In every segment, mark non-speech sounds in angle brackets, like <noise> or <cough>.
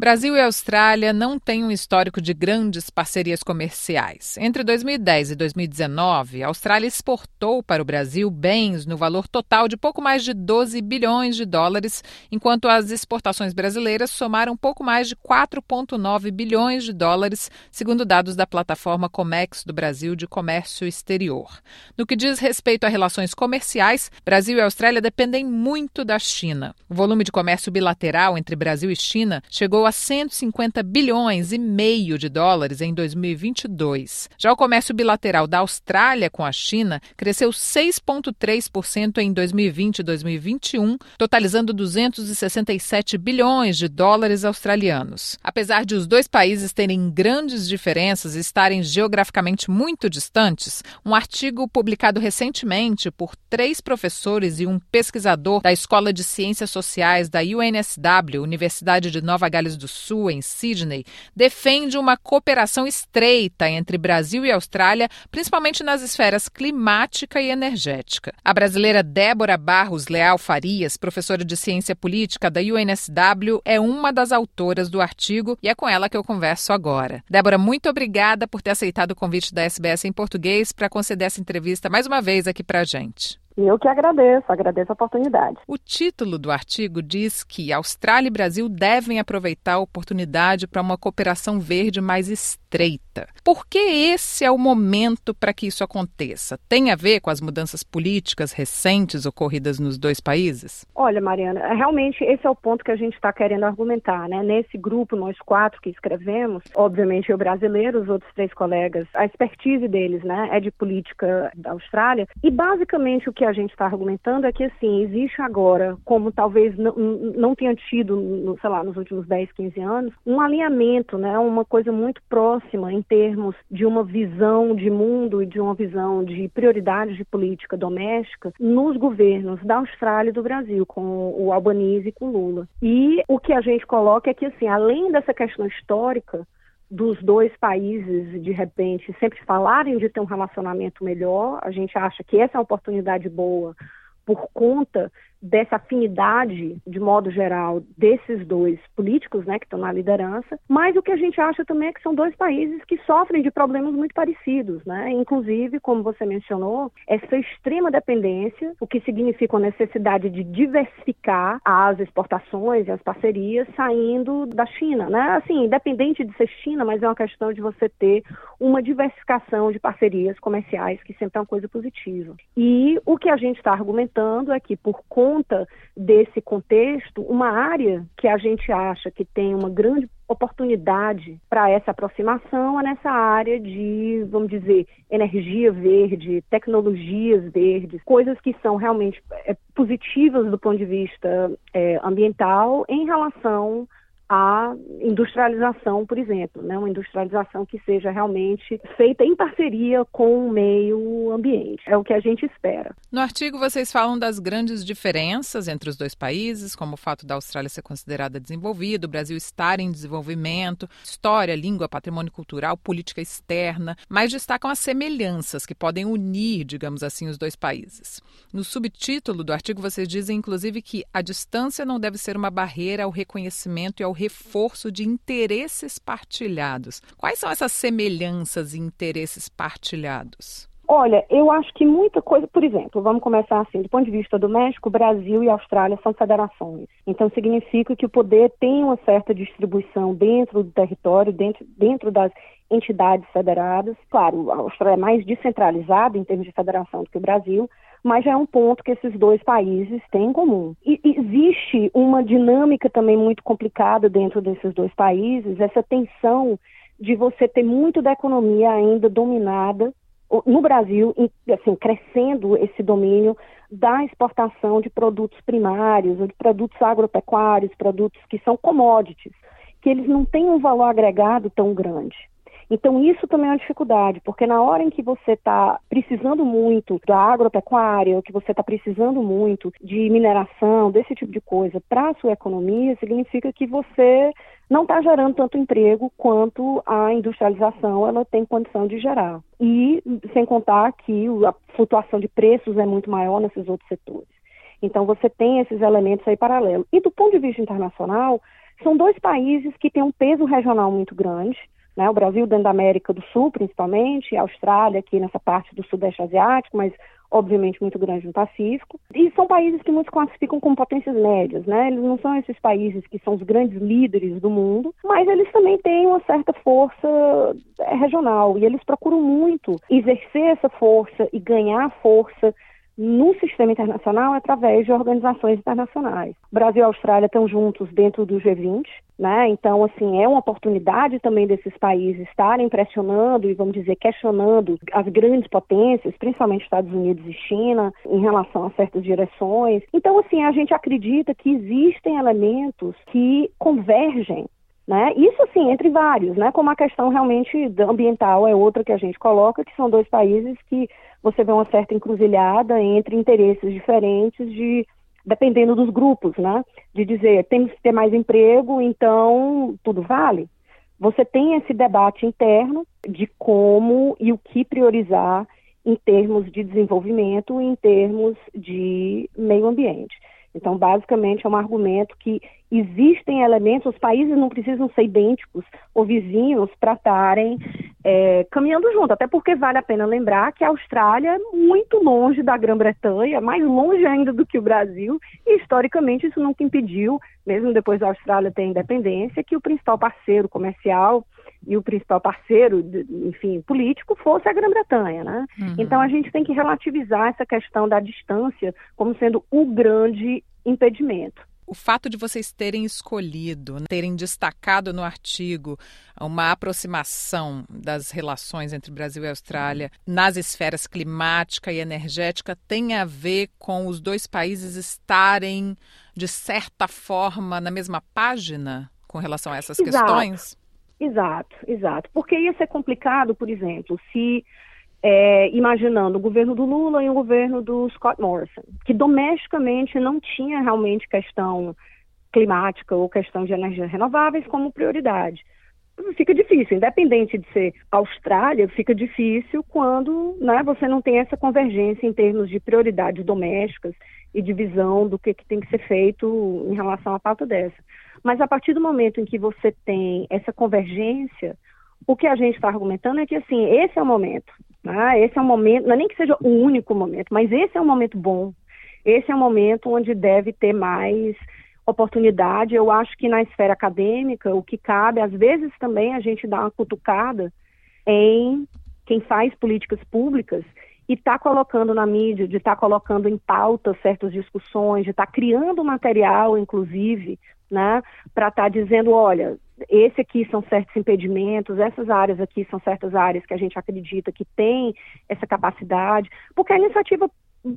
Brasil e Austrália não têm um histórico de grandes parcerias comerciais. Entre 2010 e 2019, a Austrália exportou para o Brasil bens no valor total de pouco mais de 12 bilhões de dólares, enquanto as exportações brasileiras somaram pouco mais de 4,9 bilhões de dólares, segundo dados da plataforma Comex do Brasil de Comércio Exterior. No que diz respeito a relações comerciais, Brasil e Austrália dependem muito da China. O volume de comércio bilateral entre Brasil e China chegou a a 150 bilhões e meio de dólares em 2022. Já o comércio bilateral da Austrália com a China cresceu 6,3% em 2020 e 2021, totalizando 267 bilhões de dólares australianos. Apesar de os dois países terem grandes diferenças e estarem geograficamente muito distantes, um artigo publicado recentemente por três professores e um pesquisador da Escola de Ciências Sociais da UNSW, Universidade de Nova Gales do Sul, em Sydney, defende uma cooperação estreita entre Brasil e Austrália, principalmente nas esferas climática e energética. A brasileira Débora Barros Leal Farias, professora de ciência política da UNSW, é uma das autoras do artigo e é com ela que eu converso agora. Débora, muito obrigada por ter aceitado o convite da SBS em português para conceder essa entrevista mais uma vez aqui para a gente. Eu que agradeço, agradeço a oportunidade. O título do artigo diz que Austrália e Brasil devem aproveitar a oportunidade para uma cooperação verde mais estreita. Por que esse é o momento para que isso aconteça? Tem a ver com as mudanças políticas recentes ocorridas nos dois países? Olha, Mariana, realmente esse é o ponto que a gente está querendo argumentar, né? Nesse grupo, nós quatro que escrevemos, obviamente eu brasileiro, os outros três colegas, a expertise deles, né, é de política da Austrália, e basicamente o que a gente está argumentando é que, assim, existe agora, como talvez não, não tenha tido, sei lá, nos últimos 10, 15 anos, um alinhamento, né, uma coisa muito próxima em termos de uma visão de mundo e de uma visão de prioridades de política doméstica nos governos da Austrália e do Brasil, com o Albanese e com Lula. E o que a gente coloca é que, assim, além dessa questão histórica, dos dois países, de repente, sempre falarem de ter um relacionamento melhor. A gente acha que essa é uma oportunidade boa por conta dessa afinidade, de modo geral, desses dois políticos, né, que estão na liderança, mas o que a gente acha também é que são dois países que sofrem de problemas muito parecidos, né, inclusive, como você mencionou, essa extrema dependência, o que significa a necessidade de diversificar as exportações e as parcerias saindo da China, né, assim, independente de ser China, mas é uma questão de você ter uma diversificação de parcerias comerciais, que sempre é uma coisa positiva. E o que a gente está argumentando é que, por conta conta desse contexto, uma área que a gente acha que tem uma grande oportunidade para essa aproximação é nessa área de, vamos dizer, energia verde, tecnologias verdes, coisas que são realmente é, positivas do ponto de vista é, ambiental em relação a industrialização, por exemplo, né? uma industrialização que seja realmente feita em parceria com o meio ambiente. É o que a gente espera. No artigo, vocês falam das grandes diferenças entre os dois países, como o fato da Austrália ser considerada desenvolvida, o Brasil estar em desenvolvimento, história, língua, patrimônio cultural, política externa, mas destacam as semelhanças que podem unir, digamos assim, os dois países. No subtítulo do artigo, vocês dizem, inclusive, que a distância não deve ser uma barreira ao reconhecimento e ao reforço de interesses partilhados. Quais são essas semelhanças e interesses partilhados? Olha, eu acho que muita coisa, por exemplo, vamos começar assim, do ponto de vista do México, Brasil e Austrália são federações. Então significa que o poder tem uma certa distribuição dentro do território, dentro, dentro das entidades federadas. Claro, a Austrália é mais descentralizada em termos de federação do que o Brasil, mas já é um ponto que esses dois países têm em comum. E existe uma dinâmica também muito complicada dentro desses dois países, essa tensão de você ter muito da economia ainda dominada no Brasil, assim, crescendo esse domínio da exportação de produtos primários de produtos agropecuários, produtos que são commodities, que eles não têm um valor agregado tão grande. Então, isso também é uma dificuldade, porque na hora em que você está precisando muito da agropecuária, ou que você está precisando muito de mineração, desse tipo de coisa, para a sua economia, significa que você não está gerando tanto emprego quanto a industrialização ela tem condição de gerar. E sem contar que a flutuação de preços é muito maior nesses outros setores. Então você tem esses elementos aí paralelos. E do ponto de vista internacional, são dois países que têm um peso regional muito grande. Né? O Brasil dentro da América do Sul, principalmente, a Austrália aqui nessa parte do Sudeste Asiático, mas obviamente muito grande no Pacífico. E são países que muitos classificam como potências médias, né? Eles não são esses países que são os grandes líderes do mundo, mas eles também têm uma certa força é, regional e eles procuram muito exercer essa força e ganhar força no sistema internacional através de organizações internacionais. Brasil e Austrália estão juntos dentro do G20, né? Então, assim, é uma oportunidade também desses países estarem pressionando e, vamos dizer, questionando as grandes potências, principalmente Estados Unidos e China, em relação a certas direções. Então, assim, a gente acredita que existem elementos que convergem né? Isso sim, entre vários, né? como a questão realmente ambiental é outra que a gente coloca, que são dois países que você vê uma certa encruzilhada entre interesses diferentes de dependendo dos grupos, né? De dizer, temos que ter mais emprego, então tudo vale. Você tem esse debate interno de como e o que priorizar em termos de desenvolvimento e em termos de meio ambiente. Então, basicamente, é um argumento que existem elementos, os países não precisam ser idênticos ou vizinhos para estarem é, caminhando junto, até porque vale a pena lembrar que a Austrália é muito longe da Grã-Bretanha, mais longe ainda do que o Brasil, e historicamente isso nunca impediu, mesmo depois da Austrália ter independência, que o principal parceiro comercial e o principal parceiro, enfim, político fosse a Grã-Bretanha, né? Uhum. Então a gente tem que relativizar essa questão da distância como sendo o grande impedimento. O fato de vocês terem escolhido, terem destacado no artigo uma aproximação das relações entre Brasil e Austrália nas esferas climática e energética tem a ver com os dois países estarem, de certa forma, na mesma página com relação a essas Exato. questões? Exato, exato. Porque ia ser complicado, por exemplo, se é, imaginando o governo do Lula e o governo do Scott Morrison, que domesticamente não tinha realmente questão climática ou questão de energias renováveis como prioridade. Fica difícil, independente de ser Austrália, fica difícil quando né, você não tem essa convergência em termos de prioridades domésticas e de visão do que, que tem que ser feito em relação à pauta dessa. Mas a partir do momento em que você tem essa convergência, o que a gente está argumentando é que assim, esse é o momento. Né? Esse é o momento, não é nem que seja o único momento, mas esse é um momento bom. Esse é um momento onde deve ter mais oportunidade. Eu acho que na esfera acadêmica, o que cabe, às vezes também a gente dá uma cutucada em quem faz políticas públicas e está colocando na mídia, de estar tá colocando em pauta certas discussões, de estar tá criando material, inclusive, né, para estar tá dizendo, olha, esse aqui são certos impedimentos, essas áreas aqui são certas áreas que a gente acredita que tem essa capacidade, porque a iniciativa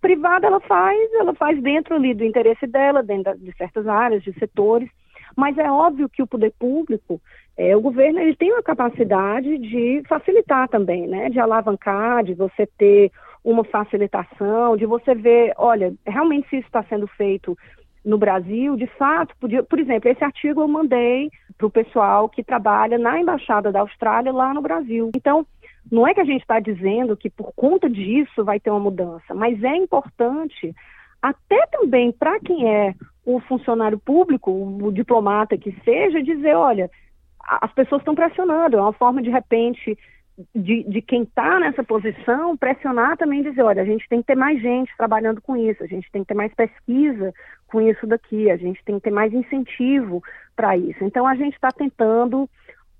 privada ela faz, ela faz dentro ali do interesse dela, dentro de certas áreas, de setores, mas é óbvio que o poder público, é, o governo, ele tem uma capacidade de facilitar também, né, de alavancar, de você ter uma facilitação, de você ver, olha, realmente se isso está sendo feito no Brasil, de fato, podia, por exemplo, esse artigo eu mandei para o pessoal que trabalha na Embaixada da Austrália lá no Brasil. Então, não é que a gente está dizendo que por conta disso vai ter uma mudança, mas é importante, até também para quem é o funcionário público, o diplomata que seja, dizer, olha, as pessoas estão pressionando, é uma forma de repente de, de quem está nessa posição pressionar também dizer, olha, a gente tem que ter mais gente trabalhando com isso, a gente tem que ter mais pesquisa com isso daqui, a gente tem que ter mais incentivo para isso. Então a gente está tentando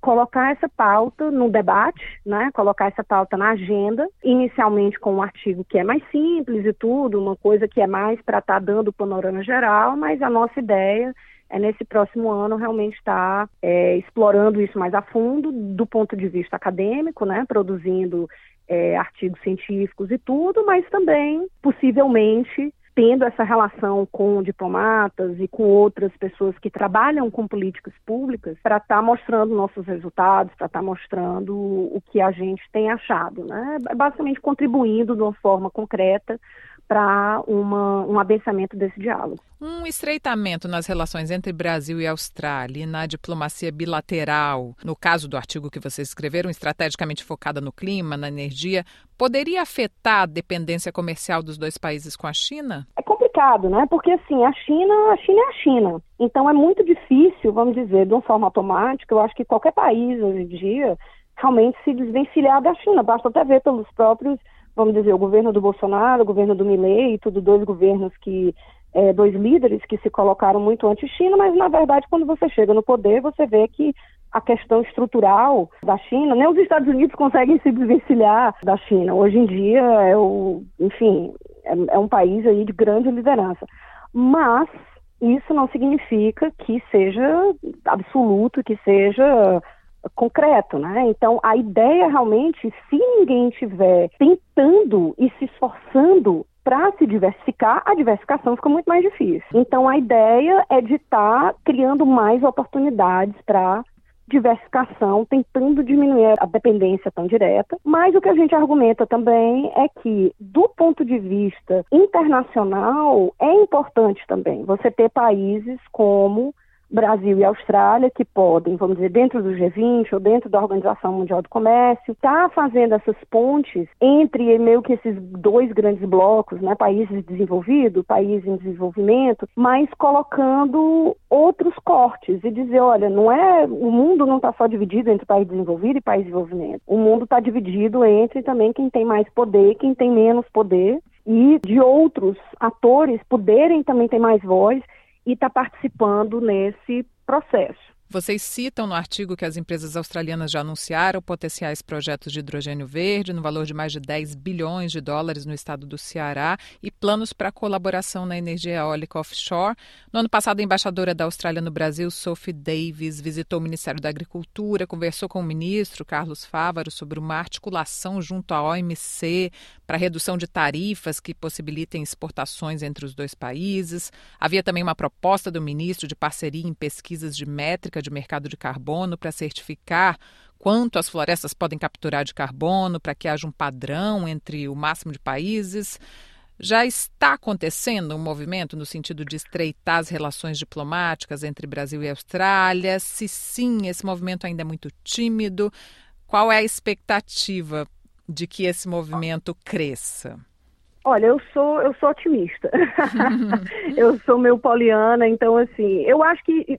colocar essa pauta no debate, né? Colocar essa pauta na agenda, inicialmente com um artigo que é mais simples e tudo, uma coisa que é mais para estar tá dando o panorama geral, mas a nossa ideia é nesse próximo ano realmente estar tá, é, explorando isso mais a fundo, do ponto de vista acadêmico, né, produzindo é, artigos científicos e tudo, mas também, possivelmente, tendo essa relação com diplomatas e com outras pessoas que trabalham com políticas públicas para estar tá mostrando nossos resultados, para estar tá mostrando o que a gente tem achado, né? Basicamente contribuindo de uma forma concreta para um abençamento desse diálogo. Um estreitamento nas relações entre Brasil e Austrália e na diplomacia bilateral, no caso do artigo que vocês escreveram, estrategicamente focada no clima, na energia, poderia afetar a dependência comercial dos dois países com a China? É complicado, né? Porque assim, a China, a China é a China. Então é muito difícil, vamos dizer, de uma forma automática. Eu acho que qualquer país hoje em dia realmente se desvencilhar da China. Basta até ver pelos próprios, vamos dizer, o governo do Bolsonaro, o governo do Milley, tudo dois governos que é, dois líderes que se colocaram muito anti-China, mas na verdade, quando você chega no poder, você vê que a questão estrutural da China, nem os Estados Unidos conseguem se desvencilhar da China. Hoje em dia, é o, enfim, é, é um país aí de grande liderança. Mas isso não significa que seja absoluto, que seja concreto, né? Então, a ideia realmente, se ninguém estiver tentando e se esforçando para se diversificar, a diversificação fica muito mais difícil. Então, a ideia é de estar tá criando mais oportunidades para diversificação, tentando diminuir a dependência tão direta. Mas o que a gente argumenta também é que, do ponto de vista internacional, é importante também você ter países como Brasil e Austrália, que podem, vamos dizer, dentro do G20 ou dentro da Organização Mundial do Comércio, tá fazendo essas pontes entre meio que esses dois grandes blocos, né, países desenvolvidos, países em desenvolvimento, mas colocando outros cortes e dizer, olha, não é, o mundo não está só dividido entre país desenvolvido e país desenvolvimento. O mundo está dividido entre também quem tem mais poder, quem tem menos poder e de outros atores poderem também ter mais voz e está participando nesse processo. Vocês citam no artigo que as empresas australianas já anunciaram potenciais projetos de hidrogênio verde no valor de mais de 10 bilhões de dólares no estado do Ceará e planos para colaboração na energia eólica offshore. No ano passado, a embaixadora da Austrália no Brasil, Sophie Davis, visitou o Ministério da Agricultura, conversou com o ministro Carlos Fávaro sobre uma articulação junto à OMC para redução de tarifas que possibilitem exportações entre os dois países. Havia também uma proposta do ministro de parceria em pesquisas de métrica de mercado de carbono para certificar quanto as florestas podem capturar de carbono, para que haja um padrão entre o máximo de países. Já está acontecendo um movimento no sentido de estreitar as relações diplomáticas entre Brasil e Austrália? Se sim, esse movimento ainda é muito tímido. Qual é a expectativa de que esse movimento cresça? Olha, eu sou eu sou otimista. <laughs> eu sou meio poliana, então assim, eu acho que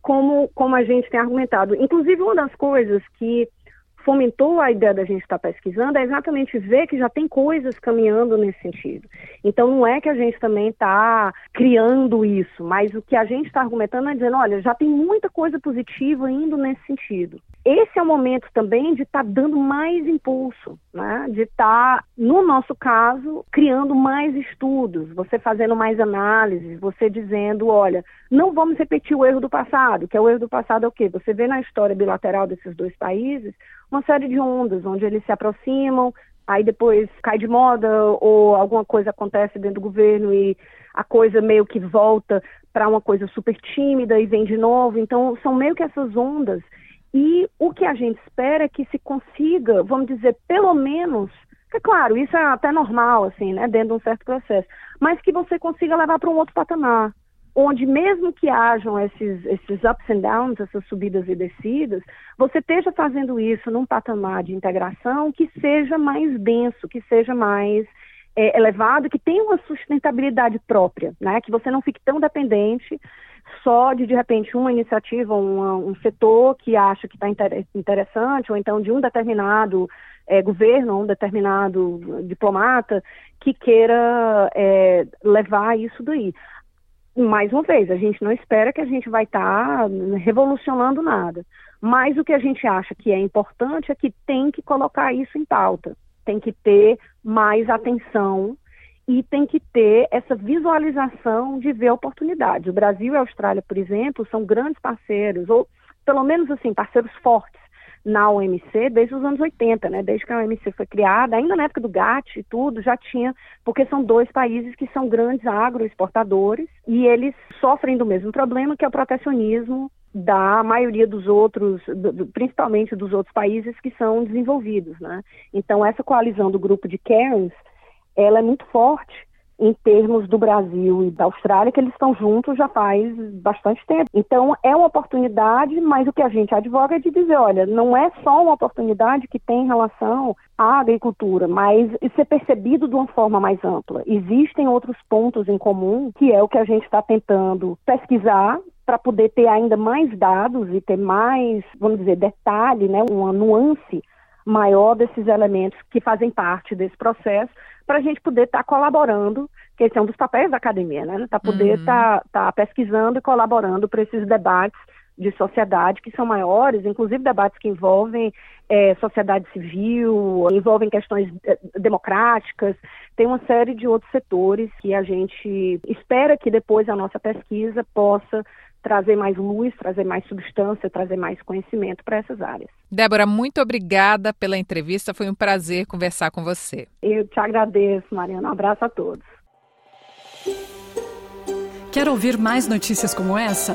como como a gente tem argumentado, inclusive uma das coisas que fomentou a ideia da gente estar pesquisando é exatamente ver que já tem coisas caminhando nesse sentido. Então não é que a gente também está criando isso, mas o que a gente está argumentando é dizendo, olha, já tem muita coisa positiva indo nesse sentido esse é o momento também de estar tá dando mais impulso, né? de estar, tá, no nosso caso, criando mais estudos, você fazendo mais análises, você dizendo, olha, não vamos repetir o erro do passado, que é o erro do passado é o quê? Você vê na história bilateral desses dois países uma série de ondas, onde eles se aproximam, aí depois cai de moda ou alguma coisa acontece dentro do governo e a coisa meio que volta para uma coisa super tímida e vem de novo. Então, são meio que essas ondas e o que a gente espera é que se consiga, vamos dizer, pelo menos, é claro, isso é até normal, assim, né, dentro de um certo processo, mas que você consiga levar para um outro patamar, onde mesmo que hajam esses, esses ups and downs, essas subidas e descidas, você esteja fazendo isso num patamar de integração que seja mais denso, que seja mais é, elevado, que tenha uma sustentabilidade própria, né, que você não fique tão dependente só de, de repente, uma iniciativa, um setor que acha que está interessante, ou então de um determinado é, governo, um determinado diplomata que queira é, levar isso daí. Mais uma vez, a gente não espera que a gente vai estar tá revolucionando nada, mas o que a gente acha que é importante é que tem que colocar isso em pauta, tem que ter mais atenção e tem que ter essa visualização de ver oportunidades. O Brasil e a Austrália, por exemplo, são grandes parceiros, ou pelo menos assim, parceiros fortes na OMC desde os anos 80, né? Desde que a OMC foi criada, ainda na época do GATT e tudo, já tinha, porque são dois países que são grandes agroexportadores e eles sofrem do mesmo problema que é o protecionismo da maioria dos outros, principalmente dos outros países que são desenvolvidos, né? Então essa coalizão do grupo de Cairns ela é muito forte em termos do Brasil e da Austrália, que eles estão juntos já faz bastante tempo. Então, é uma oportunidade, mas o que a gente advoga é de dizer, olha, não é só uma oportunidade que tem relação à agricultura, mas ser percebido de uma forma mais ampla. Existem outros pontos em comum, que é o que a gente está tentando pesquisar para poder ter ainda mais dados e ter mais, vamos dizer, detalhe, né, uma nuance maior desses elementos que fazem parte desse processo, para a gente poder estar tá colaborando, que esse é um dos papéis da academia, né? Para poder estar uhum. tá, tá pesquisando e colaborando para esses debates de sociedade que são maiores, inclusive debates que envolvem é, sociedade civil, envolvem questões é, democráticas, tem uma série de outros setores que a gente espera que depois a nossa pesquisa possa trazer mais luz, trazer mais substância, trazer mais conhecimento para essas áreas. Débora, muito obrigada pela entrevista. Foi um prazer conversar com você. Eu te agradeço, Mariana. Um abraço a todos. Quer ouvir mais notícias como essa?